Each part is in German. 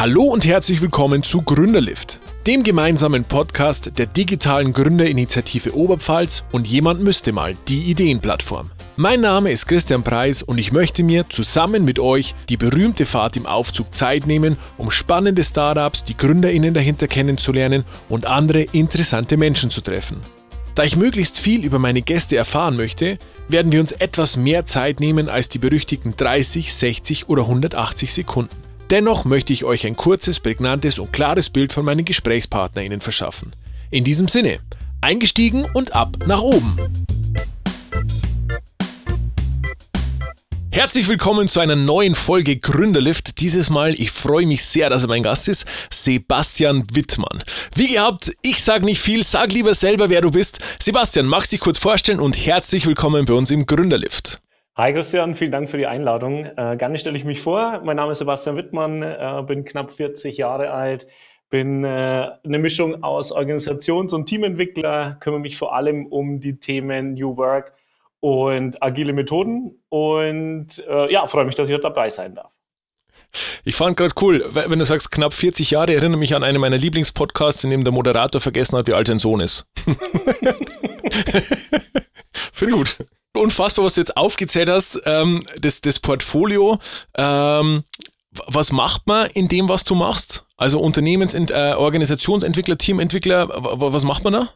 Hallo und herzlich willkommen zu Gründerlift, dem gemeinsamen Podcast der digitalen Gründerinitiative Oberpfalz und jemand müsste mal die Ideenplattform. Mein Name ist Christian Preis und ich möchte mir zusammen mit euch die berühmte Fahrt im Aufzug Zeit nehmen, um spannende Startups, die Gründerinnen dahinter kennenzulernen und andere interessante Menschen zu treffen. Da ich möglichst viel über meine Gäste erfahren möchte, werden wir uns etwas mehr Zeit nehmen als die berüchtigten 30, 60 oder 180 Sekunden. Dennoch möchte ich euch ein kurzes, prägnantes und klares Bild von meinen GesprächspartnerInnen verschaffen. In diesem Sinne, eingestiegen und ab nach oben! Herzlich willkommen zu einer neuen Folge Gründerlift. Dieses Mal, ich freue mich sehr, dass er mein Gast ist, Sebastian Wittmann. Wie gehabt, ich sage nicht viel, sag lieber selber, wer du bist. Sebastian, magst dich kurz vorstellen und herzlich willkommen bei uns im Gründerlift. Hi Christian, vielen Dank für die Einladung. Äh, gerne stelle ich mich vor. Mein Name ist Sebastian Wittmann, äh, bin knapp 40 Jahre alt, bin äh, eine Mischung aus Organisations- und Teamentwickler, kümmere mich vor allem um die Themen New Work und agile Methoden und äh, ja, freue mich, dass ich heute dabei sein darf. Ich fand gerade cool, wenn du sagst knapp 40 Jahre, erinnere mich an einen meiner Lieblingspodcasts, in dem der Moderator vergessen hat, wie alt sein Sohn ist. Finde gut. Unfassbar, was du jetzt aufgezählt hast, ähm, das, das Portfolio. Ähm, was macht man in dem, was du machst? Also Unternehmens-, äh, Organisationsentwickler, Teamentwickler, was macht man da?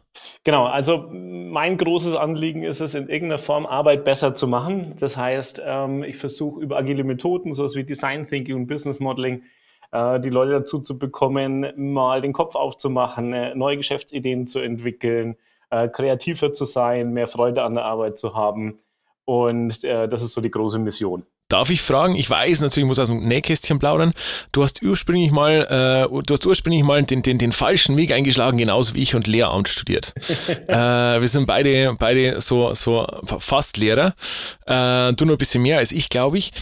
Genau, also mein großes Anliegen ist es, in irgendeiner Form Arbeit besser zu machen. Das heißt, ähm, ich versuche über agile Methoden, sowas wie Design Thinking und Business Modeling, äh, die Leute dazu zu bekommen, mal den Kopf aufzumachen, äh, neue Geschäftsideen zu entwickeln, äh, kreativer zu sein, mehr Freude an der Arbeit zu haben. Und äh, das ist so die große Mission. Darf ich fragen? Ich weiß natürlich, ich muss aus dem Nähkästchen plaudern. Du hast ursprünglich mal, äh, du hast ursprünglich mal den, den, den falschen Weg eingeschlagen, genauso wie ich und Lehramt studiert. äh, wir sind beide, beide so, so fast Lehrer. Äh, du nur ein bisschen mehr als ich, glaube ich.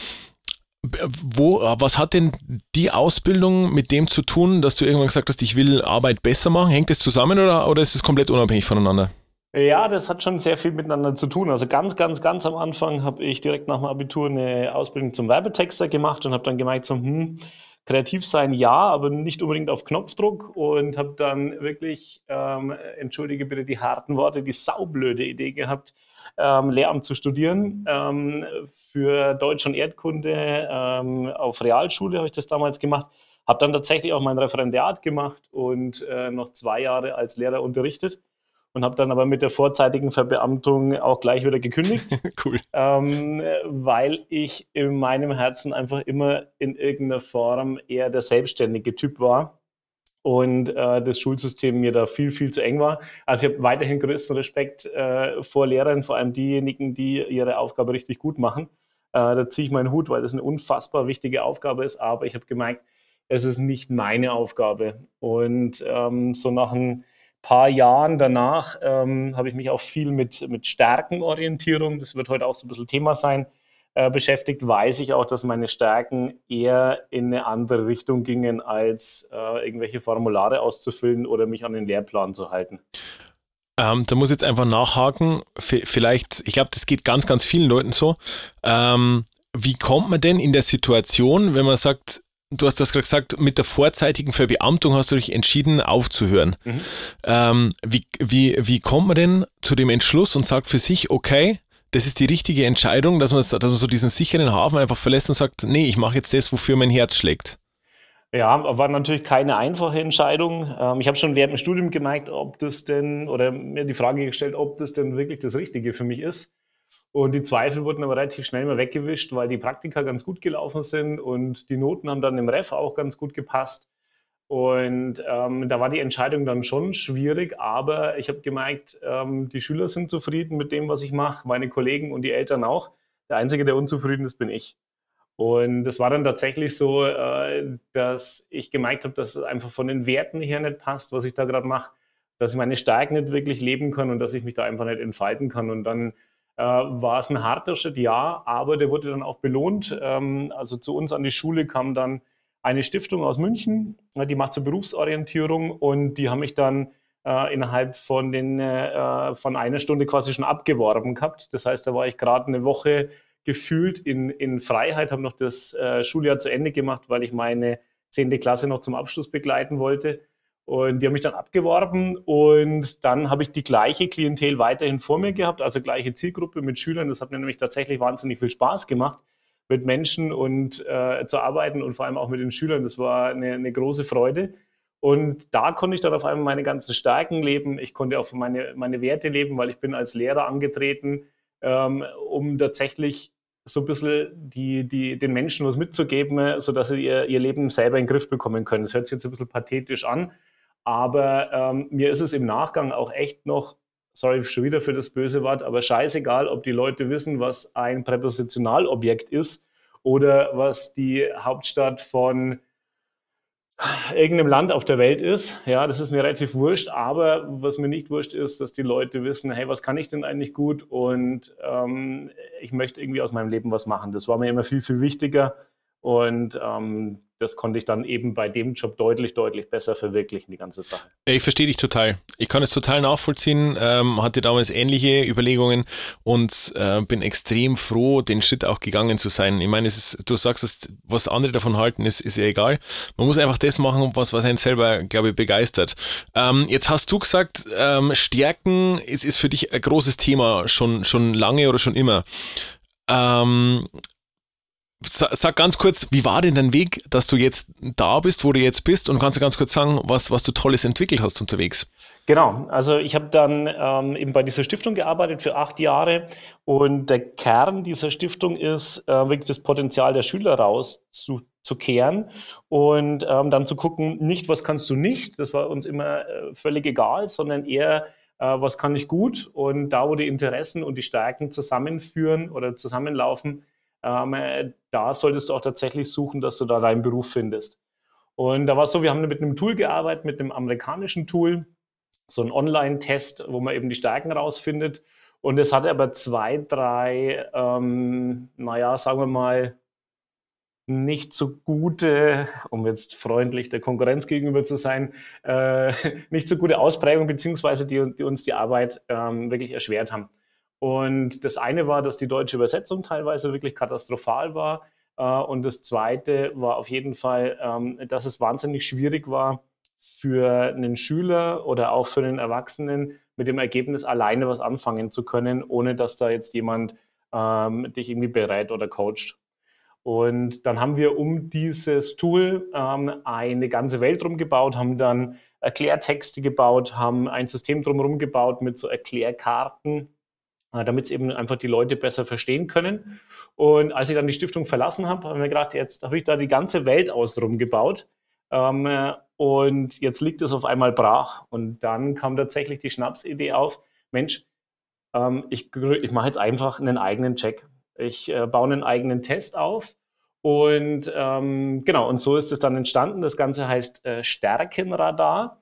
Wo, was hat denn die Ausbildung mit dem zu tun, dass du irgendwann gesagt hast, ich will Arbeit besser machen? Hängt das zusammen oder, oder ist es komplett unabhängig voneinander? Ja, das hat schon sehr viel miteinander zu tun. Also ganz, ganz, ganz am Anfang habe ich direkt nach dem Abitur eine Ausbildung zum Werbetexter gemacht und habe dann gemerkt, so, hm, kreativ sein ja, aber nicht unbedingt auf Knopfdruck und habe dann wirklich, ähm, entschuldige bitte die harten Worte, die saublöde Idee gehabt, ähm, Lehramt zu studieren. Ähm, für Deutsch und Erdkunde ähm, auf Realschule habe ich das damals gemacht. Habe dann tatsächlich auch mein Referendariat gemacht und äh, noch zwei Jahre als Lehrer unterrichtet und habe dann aber mit der vorzeitigen Verbeamtung auch gleich wieder gekündigt. cool. Ähm, weil ich in meinem Herzen einfach immer in irgendeiner Form eher der selbstständige Typ war und äh, das Schulsystem mir da viel, viel zu eng war. Also ich habe weiterhin größten Respekt äh, vor Lehrern, vor allem diejenigen, die ihre Aufgabe richtig gut machen. Äh, da ziehe ich meinen Hut, weil das eine unfassbar wichtige Aufgabe ist, aber ich habe gemerkt, es ist nicht meine Aufgabe. Und ähm, so nach einem paar Jahren danach ähm, habe ich mich auch viel mit, mit Stärkenorientierung, das wird heute auch so ein bisschen Thema sein, äh, beschäftigt, weiß ich auch, dass meine Stärken eher in eine andere Richtung gingen, als äh, irgendwelche Formulare auszufüllen oder mich an den Lehrplan zu halten. Ähm, da muss ich jetzt einfach nachhaken. V vielleicht, ich glaube, das geht ganz, ganz vielen Leuten so. Ähm, wie kommt man denn in der Situation, wenn man sagt, du hast das gerade gesagt, mit der vorzeitigen Verbeamtung hast du dich entschieden, aufzuhören. Mhm. Ähm, wie, wie, wie kommt man denn zu dem Entschluss und sagt für sich, okay, das ist die richtige Entscheidung, dass man, dass man so diesen sicheren Hafen einfach verlässt und sagt, nee, ich mache jetzt das, wofür mein Herz schlägt. Ja, war natürlich keine einfache Entscheidung. Ähm, ich habe schon während dem Studium gemerkt, ob das denn, oder mir die Frage gestellt, ob das denn wirklich das Richtige für mich ist. Und die Zweifel wurden aber relativ schnell mal weggewischt, weil die Praktika ganz gut gelaufen sind und die Noten haben dann im Ref auch ganz gut gepasst. Und ähm, da war die Entscheidung dann schon schwierig, aber ich habe gemerkt, ähm, die Schüler sind zufrieden mit dem, was ich mache, meine Kollegen und die Eltern auch. Der Einzige, der unzufrieden ist, bin ich. Und es war dann tatsächlich so, äh, dass ich gemerkt habe, dass es einfach von den Werten her nicht passt, was ich da gerade mache, dass ich meine Stärken nicht wirklich leben kann und dass ich mich da einfach nicht entfalten kann. Und dann war es ein harter Schritt, ja, aber der wurde dann auch belohnt. Ähm, also zu uns an die Schule kam dann eine Stiftung aus München, äh, die macht zur Berufsorientierung und die haben mich dann äh, innerhalb von, den, äh, von einer Stunde quasi schon abgeworben gehabt. Das heißt, da war ich gerade eine Woche gefühlt in, in Freiheit, habe noch das äh, Schuljahr zu Ende gemacht, weil ich meine 10. Klasse noch zum Abschluss begleiten wollte. Und die haben mich dann abgeworben und dann habe ich die gleiche Klientel weiterhin vor mir gehabt, also gleiche Zielgruppe mit Schülern. Das hat mir nämlich tatsächlich wahnsinnig viel Spaß gemacht, mit Menschen und äh, zu arbeiten und vor allem auch mit den Schülern. Das war eine, eine große Freude. Und da konnte ich dann auf einmal meine ganzen Stärken leben. Ich konnte auch meine, meine Werte leben, weil ich bin als Lehrer angetreten, ähm, um tatsächlich so ein bisschen die, die, den Menschen was mitzugeben, sodass sie ihr, ihr Leben selber in den Griff bekommen können. Das hört sich jetzt ein bisschen pathetisch an, aber ähm, mir ist es im Nachgang auch echt noch, sorry schon wieder für das böse Wort, aber scheißegal, ob die Leute wissen, was ein Präpositionalobjekt ist oder was die Hauptstadt von irgendeinem Land auf der Welt ist. Ja, das ist mir relativ wurscht. Aber was mir nicht wurscht ist, dass die Leute wissen, hey, was kann ich denn eigentlich gut? Und ähm, ich möchte irgendwie aus meinem Leben was machen. Das war mir immer viel, viel wichtiger. Und ähm, das konnte ich dann eben bei dem Job deutlich, deutlich besser verwirklichen, die ganze Sache. Ich verstehe dich total. Ich kann es total nachvollziehen, ähm, hatte damals ähnliche Überlegungen und äh, bin extrem froh, den Schritt auch gegangen zu sein. Ich meine, ist, du sagst, dass, was andere davon halten, ist, ist ja egal. Man muss einfach das machen, was, was einen selber, glaube ich, begeistert. Ähm, jetzt hast du gesagt, ähm, Stärken ist, ist für dich ein großes Thema, schon, schon lange oder schon immer. Ähm, Sag ganz kurz, wie war denn dein Weg, dass du jetzt da bist, wo du jetzt bist? Und kannst du ganz kurz sagen, was, was du Tolles entwickelt hast unterwegs? Genau, also ich habe dann ähm, eben bei dieser Stiftung gearbeitet für acht Jahre und der Kern dieser Stiftung ist, äh, wirklich das Potenzial der Schüler rauszukehren und ähm, dann zu gucken, nicht was kannst du nicht, das war uns immer äh, völlig egal, sondern eher, äh, was kann ich gut und da, wo die Interessen und die Stärken zusammenführen oder zusammenlaufen, ähm, äh, da solltest du auch tatsächlich suchen, dass du da deinen Beruf findest. Und da war es so, wir haben mit einem Tool gearbeitet, mit einem amerikanischen Tool, so ein Online-Test, wo man eben die Stärken rausfindet. Und es hatte aber zwei, drei, ähm, naja, sagen wir mal, nicht so gute, um jetzt freundlich der Konkurrenz gegenüber zu sein, äh, nicht so gute Ausprägung, beziehungsweise die, die uns die Arbeit ähm, wirklich erschwert haben. Und das eine war, dass die deutsche Übersetzung teilweise wirklich katastrophal war. Äh, und das zweite war auf jeden Fall, ähm, dass es wahnsinnig schwierig war, für einen Schüler oder auch für einen Erwachsenen mit dem Ergebnis alleine was anfangen zu können, ohne dass da jetzt jemand ähm, dich irgendwie berät oder coacht. Und dann haben wir um dieses Tool ähm, eine ganze Welt drum gebaut, haben dann Erklärtexte gebaut, haben ein System drumherum gebaut mit so Erklärkarten, damit es eben einfach die Leute besser verstehen können. Und als ich dann die Stiftung verlassen habe, habe ich mir gedacht, jetzt habe ich da die ganze Welt außenrum gebaut. Ähm, äh, und jetzt liegt es auf einmal brach. Und dann kam tatsächlich die Schnapsidee auf, Mensch, ähm, ich, ich mache jetzt einfach einen eigenen Check. Ich äh, baue einen eigenen Test auf. Und ähm, genau, und so ist es dann entstanden. Das Ganze heißt äh, Stärkenradar.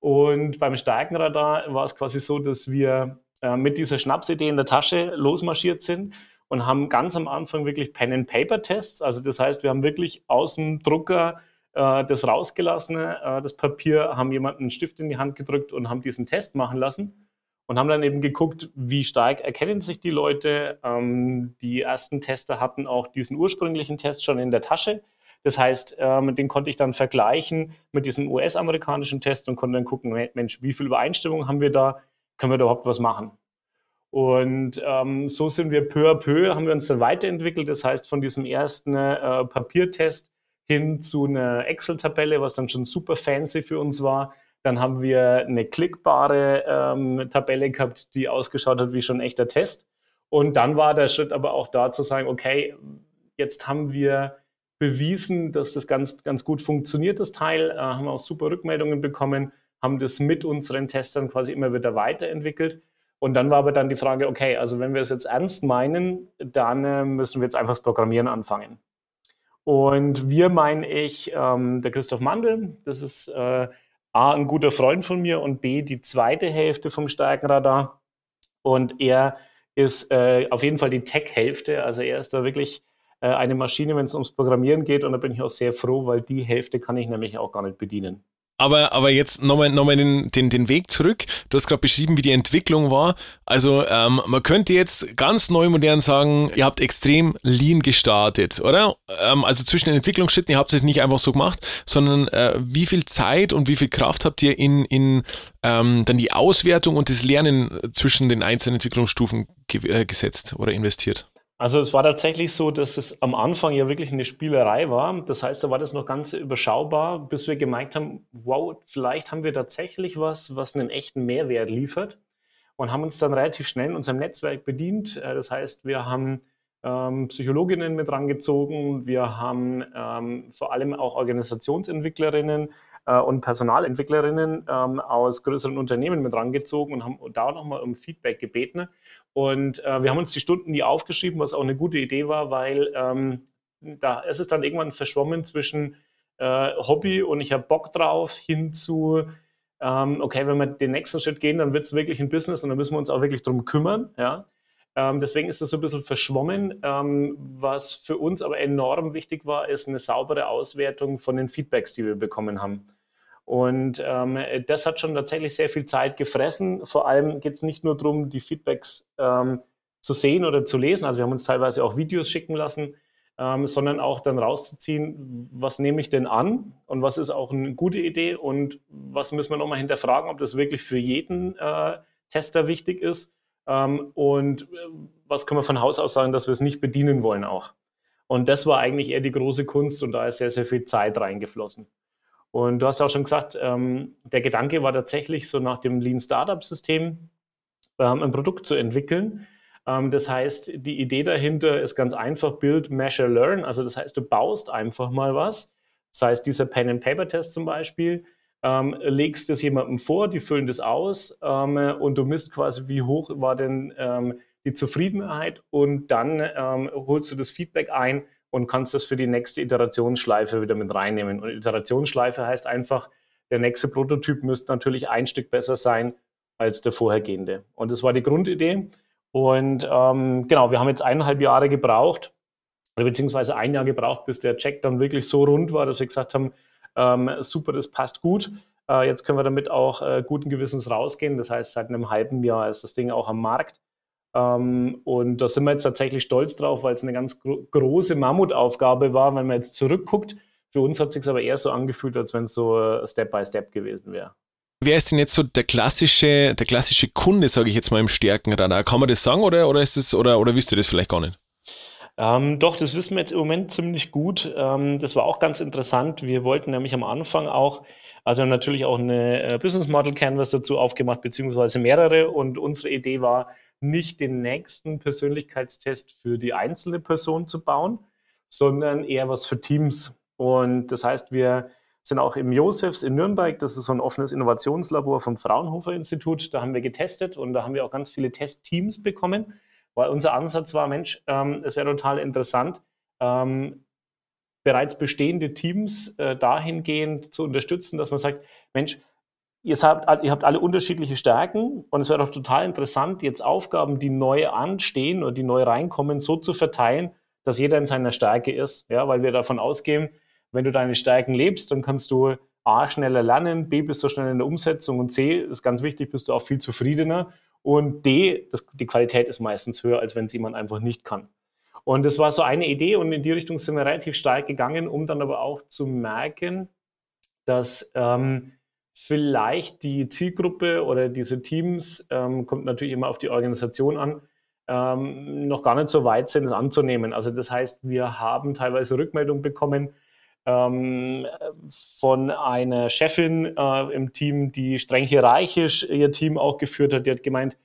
Und beim Stärkenradar war es quasi so, dass wir äh, mit dieser Schnapsidee in der Tasche losmarschiert sind und haben ganz am Anfang wirklich Pen-and-Paper-Tests. Also das heißt, wir haben wirklich aus dem Drucker äh, das rausgelassene, äh, das Papier, haben jemanden einen Stift in die Hand gedrückt und haben diesen Test machen lassen und haben dann eben geguckt, wie stark erkennen sich die Leute. Ähm, die ersten Tester hatten auch diesen ursprünglichen Test schon in der Tasche. Das heißt, ähm, den konnte ich dann vergleichen mit diesem US-amerikanischen Test und konnte dann gucken, Mensch, wie viel Übereinstimmung haben wir da? Können wir da überhaupt was machen? Und ähm, so sind wir peu à peu, haben wir uns dann weiterentwickelt. Das heißt, von diesem ersten äh, Papiertest hin zu einer Excel-Tabelle, was dann schon super fancy für uns war. Dann haben wir eine klickbare ähm, Tabelle gehabt, die ausgeschaut hat wie schon ein echter Test. Und dann war der Schritt aber auch da zu sagen, okay, jetzt haben wir bewiesen, dass das ganz, ganz gut funktioniert, das Teil, äh, haben auch super Rückmeldungen bekommen haben das mit unseren Testern quasi immer wieder weiterentwickelt. Und dann war aber dann die Frage, okay, also wenn wir es jetzt ernst meinen, dann äh, müssen wir jetzt einfach das Programmieren anfangen. Und wir meine ich, ähm, der Christoph Mandel, das ist äh, A, ein guter Freund von mir und B, die zweite Hälfte vom Stärkenradar. Und er ist äh, auf jeden Fall die Tech-Hälfte. Also er ist da wirklich äh, eine Maschine, wenn es ums Programmieren geht. Und da bin ich auch sehr froh, weil die Hälfte kann ich nämlich auch gar nicht bedienen. Aber, aber jetzt nochmal noch mal den, den, den Weg zurück. Du hast gerade beschrieben, wie die Entwicklung war. Also ähm, man könnte jetzt ganz neu modern sagen, ihr habt extrem lean gestartet, oder? Ähm, also zwischen den Entwicklungsschritten, ihr habt es nicht einfach so gemacht, sondern äh, wie viel Zeit und wie viel Kraft habt ihr in, in ähm, dann die Auswertung und das Lernen zwischen den einzelnen Entwicklungsstufen ge äh, gesetzt oder investiert? Also es war tatsächlich so, dass es am Anfang ja wirklich eine Spielerei war. Das heißt, da war das noch ganz überschaubar, bis wir gemerkt haben, wow, vielleicht haben wir tatsächlich was, was einen echten Mehrwert liefert und haben uns dann relativ schnell in unserem Netzwerk bedient. Äh, das heißt, wir haben ähm, Psychologinnen mit rangezogen, wir haben ähm, vor allem auch Organisationsentwicklerinnen äh, und Personalentwicklerinnen ähm, aus größeren Unternehmen mit rangezogen und haben da nochmal um Feedback gebeten. Und äh, wir haben uns die Stunden nie aufgeschrieben, was auch eine gute Idee war, weil ähm, da ist es dann irgendwann verschwommen zwischen äh, Hobby und ich habe Bock drauf hin zu, ähm, okay, wenn wir den nächsten Schritt gehen, dann wird es wirklich ein Business und dann müssen wir uns auch wirklich drum kümmern. Ja? Ähm, deswegen ist das so ein bisschen verschwommen. Ähm, was für uns aber enorm wichtig war, ist eine saubere Auswertung von den Feedbacks, die wir bekommen haben. Und ähm, das hat schon tatsächlich sehr viel Zeit gefressen. Vor allem geht es nicht nur darum, die Feedbacks ähm, zu sehen oder zu lesen. Also wir haben uns teilweise auch Videos schicken lassen, ähm, sondern auch dann rauszuziehen, was nehme ich denn an und was ist auch eine gute Idee und was müssen wir nochmal hinterfragen, ob das wirklich für jeden äh, Tester wichtig ist ähm, und äh, was können wir von Haus aus sagen, dass wir es nicht bedienen wollen auch. Und das war eigentlich eher die große Kunst und da ist sehr, sehr viel Zeit reingeflossen. Und du hast auch schon gesagt, ähm, der Gedanke war tatsächlich so nach dem Lean Startup System ähm, ein Produkt zu entwickeln. Ähm, das heißt, die Idee dahinter ist ganz einfach Build, Measure, Learn. Also das heißt, du baust einfach mal was. Das heißt, dieser Pen-and-Paper-Test zum Beispiel, ähm, legst es jemandem vor, die füllen das aus ähm, und du misst quasi, wie hoch war denn ähm, die Zufriedenheit und dann holst du das Feedback ein und kannst das für die nächste Iterationsschleife wieder mit reinnehmen. Und Iterationsschleife heißt einfach, der nächste Prototyp müsste natürlich ein Stück besser sein als der vorhergehende. Und das war die Grundidee. Und ähm, genau, wir haben jetzt eineinhalb Jahre gebraucht, beziehungsweise ein Jahr gebraucht, bis der Check dann wirklich so rund war, dass wir gesagt haben, ähm, super, das passt gut. Äh, jetzt können wir damit auch äh, guten Gewissens rausgehen. Das heißt, seit einem halben Jahr ist das Ding auch am Markt. Ähm, und da sind wir jetzt tatsächlich stolz drauf, weil es eine ganz gro große Mammutaufgabe war, wenn man jetzt zurückguckt. Für uns hat es sich aber eher so angefühlt, als wenn es so äh, Step by Step gewesen wäre. Wer ist denn jetzt so der klassische, der klassische Kunde, sage ich jetzt mal, im Stärkenradar? Kann man das sagen oder, oder ist das, oder, oder wisst ihr das vielleicht gar nicht? Ähm, doch, das wissen wir jetzt im Moment ziemlich gut. Ähm, das war auch ganz interessant. Wir wollten nämlich am Anfang auch, also natürlich auch eine äh, Business Model Canvas dazu aufgemacht, beziehungsweise mehrere. Und unsere Idee war, nicht den nächsten Persönlichkeitstest für die einzelne Person zu bauen, sondern eher was für Teams. Und das heißt, wir sind auch im Josefs in Nürnberg, das ist so ein offenes Innovationslabor vom Fraunhofer Institut, da haben wir getestet und da haben wir auch ganz viele Testteams bekommen, weil unser Ansatz war, Mensch, ähm, es wäre total interessant, ähm, bereits bestehende Teams äh, dahingehend zu unterstützen, dass man sagt, Mensch, ihr habt, ihr habt alle unterschiedliche Stärken und es wäre doch total interessant, jetzt Aufgaben, die neu anstehen oder die neu reinkommen, so zu verteilen, dass jeder in seiner Stärke ist. Ja, weil wir davon ausgehen, wenn du deine Stärken lebst, dann kannst du A, schneller lernen, B, bist du schneller in der Umsetzung und C, ist ganz wichtig, bist du auch viel zufriedener und D, das, die Qualität ist meistens höher, als wenn es jemand einfach nicht kann. Und das war so eine Idee und in die Richtung sind wir relativ stark gegangen, um dann aber auch zu merken, dass ähm, vielleicht die Zielgruppe oder diese Teams, ähm, kommt natürlich immer auf die Organisation an, ähm, noch gar nicht so weit sind, es anzunehmen. Also das heißt, wir haben teilweise Rückmeldungen bekommen ähm, von einer Chefin äh, im Team, die streng hierarchisch ihr Team auch geführt hat. Die hat gemeint,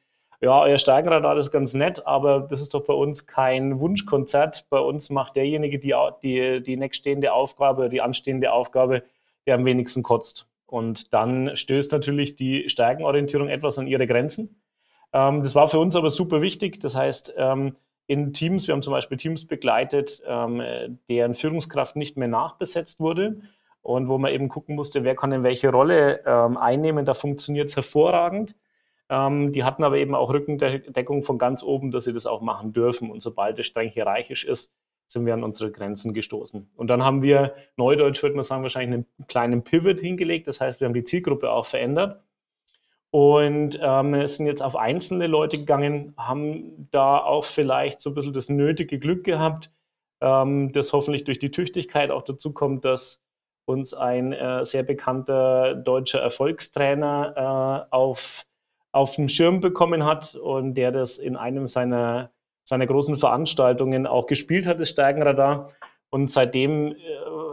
ja, euer Steigenradar ist ganz nett, aber das ist doch bei uns kein Wunschkonzert. Bei uns macht derjenige die, die, die nächststehende Aufgabe, die anstehende Aufgabe, der am wenigsten kotzt. Und dann stößt natürlich die Stärkenorientierung etwas an ihre Grenzen. Ähm, das war für uns aber super wichtig. Das heißt, ähm, in Teams, wir haben zum Beispiel Teams begleitet, ähm, deren Führungskraft nicht mehr nachbesetzt wurde und wo man eben gucken musste, wer kann in welche Rolle ähm, einnehmen. Da funktioniert es hervorragend. Ähm, die hatten aber eben auch Rückendeckung von ganz oben, dass sie das auch machen dürfen. Und sobald es streng hierarchisch ist, sind wir an unsere Grenzen gestoßen. Und dann haben wir, neudeutsch würde man sagen, wahrscheinlich einen kleinen Pivot hingelegt. Das heißt, wir haben die Zielgruppe auch verändert und ähm, sind jetzt auf einzelne Leute gegangen, haben da auch vielleicht so ein bisschen das nötige Glück gehabt, ähm, das hoffentlich durch die Tüchtigkeit auch dazu kommt, dass uns ein äh, sehr bekannter deutscher Erfolgstrainer äh, auf, auf dem Schirm bekommen hat und der das in einem seiner, seiner großen Veranstaltungen auch gespielt hat, das Stärkenradar. Und seitdem äh,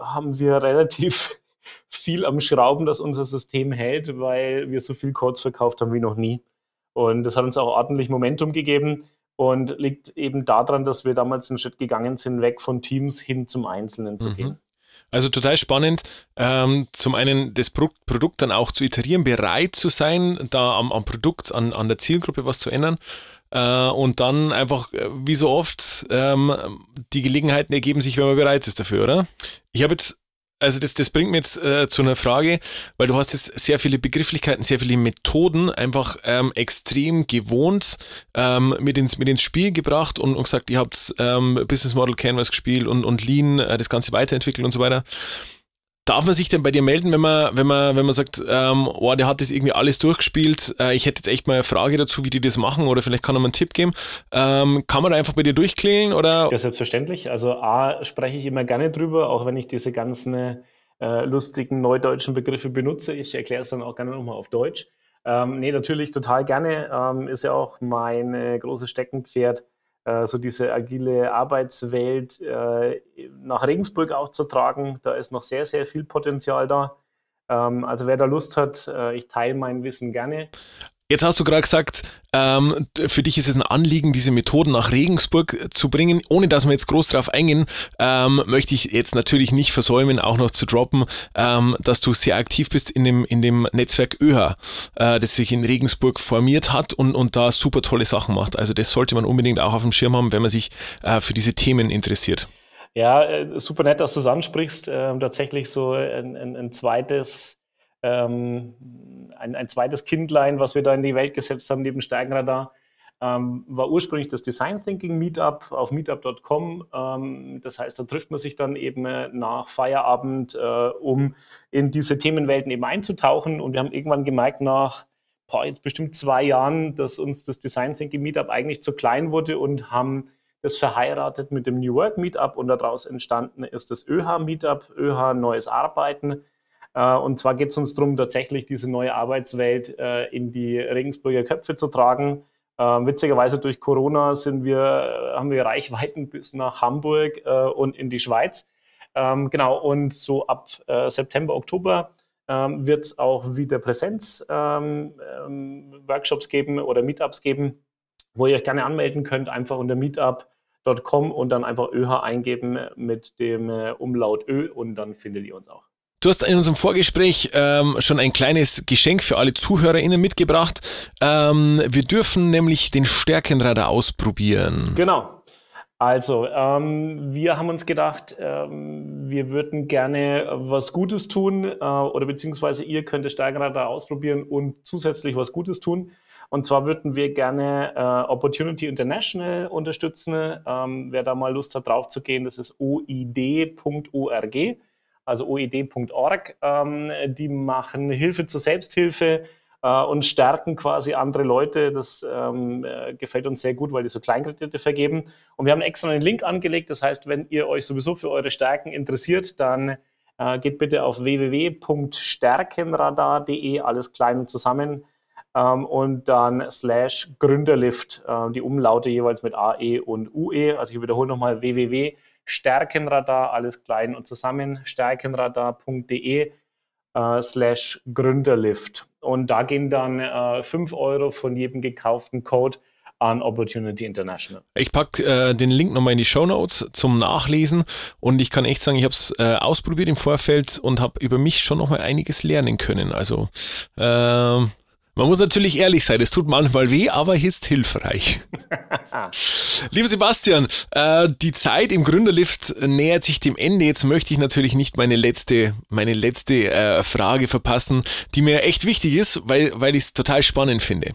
haben wir relativ viel am Schrauben, dass unser System hält, weil wir so viel Codes verkauft haben wie noch nie. Und das hat uns auch ordentlich Momentum gegeben und liegt eben daran, dass wir damals einen Schritt gegangen sind, weg von Teams hin zum Einzelnen zu mhm. gehen. Also total spannend, ähm, zum einen das Pro Produkt dann auch zu iterieren, bereit zu sein, da am, am Produkt, an, an der Zielgruppe was zu ändern äh, und dann einfach, äh, wie so oft, ähm, die Gelegenheiten ergeben sich, wenn man bereit ist dafür, oder? Ich habe jetzt also das, das bringt mir jetzt äh, zu einer Frage, weil du hast jetzt sehr viele Begrifflichkeiten, sehr viele Methoden einfach ähm, extrem gewohnt ähm, mit, ins, mit ins Spiel gebracht und, und gesagt, ihr habt ähm, Business Model Canvas gespielt und, und Lean, äh, das Ganze weiterentwickelt und so weiter. Darf man sich denn bei dir melden, wenn man, wenn man, wenn man sagt, ähm, oh, der hat das irgendwie alles durchgespielt, äh, ich hätte jetzt echt mal eine Frage dazu, wie die das machen oder vielleicht kann er mal einen Tipp geben. Ähm, kann man da einfach bei dir durchklären oder? Ja, selbstverständlich. Also A, spreche ich immer gerne drüber, auch wenn ich diese ganzen äh, lustigen neudeutschen Begriffe benutze. Ich erkläre es dann auch gerne nochmal auf Deutsch. Ähm, nee, natürlich total gerne. Ähm, ist ja auch mein äh, großes Steckenpferd so diese agile Arbeitswelt äh, nach Regensburg auch zu tragen. Da ist noch sehr, sehr viel Potenzial da. Ähm, also wer da Lust hat, äh, ich teile mein Wissen gerne. Jetzt hast du gerade gesagt, ähm, für dich ist es ein Anliegen, diese Methoden nach Regensburg zu bringen. Ohne dass wir jetzt groß darauf eingehen, ähm, möchte ich jetzt natürlich nicht versäumen, auch noch zu droppen, ähm, dass du sehr aktiv bist in dem, in dem Netzwerk ÖHA, äh, das sich in Regensburg formiert hat und, und da super tolle Sachen macht. Also das sollte man unbedingt auch auf dem Schirm haben, wenn man sich äh, für diese Themen interessiert. Ja, äh, super nett, dass du es ansprichst. Ähm, tatsächlich so ein, ein, ein zweites ähm, ein, ein, zweites Kindlein, was wir da in die Welt gesetzt haben, neben Steigenradar, ähm, war ursprünglich das Design Thinking Meetup auf meetup.com. Ähm, das heißt, da trifft man sich dann eben äh, nach Feierabend, äh, um in diese Themenwelten eben einzutauchen. Und wir haben irgendwann gemerkt, nach boah, jetzt bestimmt zwei Jahren, dass uns das Design Thinking Meetup eigentlich zu klein wurde und haben das verheiratet mit dem New Work Meetup und daraus entstanden ist das ÖH Meetup, ÖH Neues Arbeiten. Äh, und zwar geht es uns darum, tatsächlich diese neue Arbeitswelt äh, in die Regensburger Köpfe zu tragen. Ähm, witzigerweise durch Corona sind wir, äh, haben wir Reichweiten bis nach Hamburg und in die Schweiz. Ähm, genau, und so ab September, Oktober ähm, wird es auch wieder Präsenz-Workshops geben oder Meetups geben, wo ihr euch gerne anmelden könnt, einfach unter meetup.com und dann einfach ÖH eingeben mit dem Umlaut Ö und dann findet ihr uns auch. Du hast in unserem Vorgespräch ähm, schon ein kleines Geschenk für alle ZuhörerInnen mitgebracht. Ähm, wir dürfen nämlich den Stärkenradar ausprobieren. Genau. Also, ähm, wir haben uns gedacht, ähm, wir würden gerne was Gutes tun äh, oder beziehungsweise ihr könnt das Stärkenradar ausprobieren und zusätzlich was Gutes tun. Und zwar würden wir gerne äh, Opportunity International unterstützen. Ähm, wer da mal Lust hat, drauf zu gehen, das ist oid.org also oed.org. Ähm, die machen Hilfe zur Selbsthilfe äh, und stärken quasi andere Leute. Das ähm, äh, gefällt uns sehr gut, weil die so Kleinkredite vergeben. Und wir haben extra einen Link angelegt. Das heißt, wenn ihr euch sowieso für eure Stärken interessiert, dann äh, geht bitte auf www.stärkenradar.de, alles klein und zusammen. Ähm, und dann slash Gründerlift, äh, die Umlaute jeweils mit AE und UE. Also ich wiederhole nochmal www Stärkenradar, alles klein und zusammen, stärkenradar.de äh, slash Gründerlift. Und da gehen dann äh, 5 Euro von jedem gekauften Code an Opportunity International. Ich packe äh, den Link nochmal in die Show Notes zum Nachlesen und ich kann echt sagen, ich habe es äh, ausprobiert im Vorfeld und habe über mich schon nochmal einiges lernen können. Also äh, man muss natürlich ehrlich sein, es tut manchmal weh, aber ist hilfreich. Lieber Sebastian, äh, die Zeit im Gründerlift nähert sich dem Ende. Jetzt möchte ich natürlich nicht meine letzte, meine letzte äh, Frage verpassen, die mir echt wichtig ist, weil, weil ich es total spannend finde.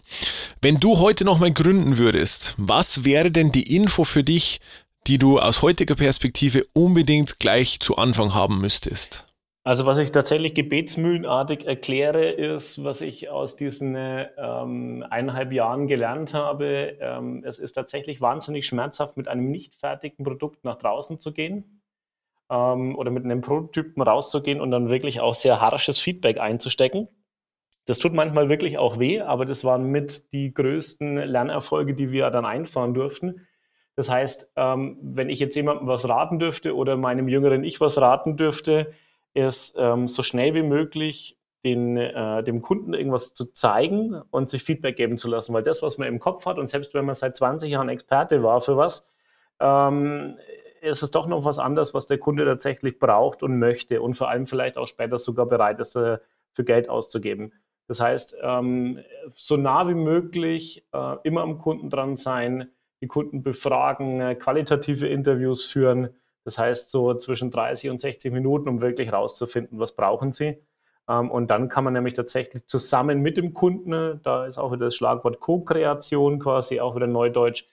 Wenn du heute nochmal gründen würdest, was wäre denn die Info für dich, die du aus heutiger Perspektive unbedingt gleich zu Anfang haben müsstest? Also was ich tatsächlich gebetsmühlenartig erkläre, ist, was ich aus diesen ähm, eineinhalb Jahren gelernt habe. Ähm, es ist tatsächlich wahnsinnig schmerzhaft, mit einem nicht fertigen Produkt nach draußen zu gehen ähm, oder mit einem Prototypen rauszugehen und dann wirklich auch sehr harsches Feedback einzustecken. Das tut manchmal wirklich auch weh, aber das waren mit die größten Lernerfolge, die wir dann einfahren durften. Das heißt, ähm, wenn ich jetzt jemandem was raten dürfte oder meinem jüngeren Ich was raten dürfte, ist ähm, so schnell wie möglich den, äh, dem Kunden irgendwas zu zeigen und sich Feedback geben zu lassen. Weil das, was man im Kopf hat, und selbst wenn man seit 20 Jahren Experte war für was, ähm, ist es doch noch was anderes, was der Kunde tatsächlich braucht und möchte und vor allem vielleicht auch später sogar bereit ist, äh, für Geld auszugeben. Das heißt, ähm, so nah wie möglich äh, immer am Kunden dran sein, die Kunden befragen, äh, qualitative Interviews führen, das heißt, so zwischen 30 und 60 Minuten, um wirklich rauszufinden, was brauchen sie. Ähm, und dann kann man nämlich tatsächlich zusammen mit dem Kunden, da ist auch wieder das Schlagwort Co-Kreation quasi, auch wieder Neudeutsch,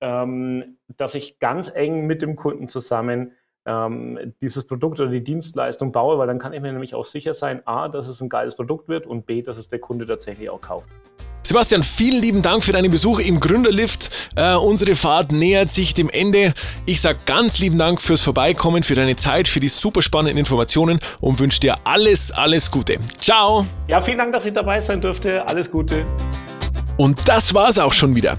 ähm, dass ich ganz eng mit dem Kunden zusammen ähm, dieses Produkt oder die Dienstleistung baue, weil dann kann ich mir nämlich auch sicher sein, a, dass es ein geiles Produkt wird und b, dass es der Kunde tatsächlich auch kauft. Sebastian, vielen lieben Dank für deinen Besuch im Gründerlift. Äh, unsere Fahrt nähert sich dem Ende. Ich sage ganz lieben Dank fürs Vorbeikommen, für deine Zeit, für die super spannenden Informationen und wünsche dir alles, alles Gute. Ciao. Ja, vielen Dank, dass ich dabei sein durfte. Alles Gute. Und das war's auch schon wieder.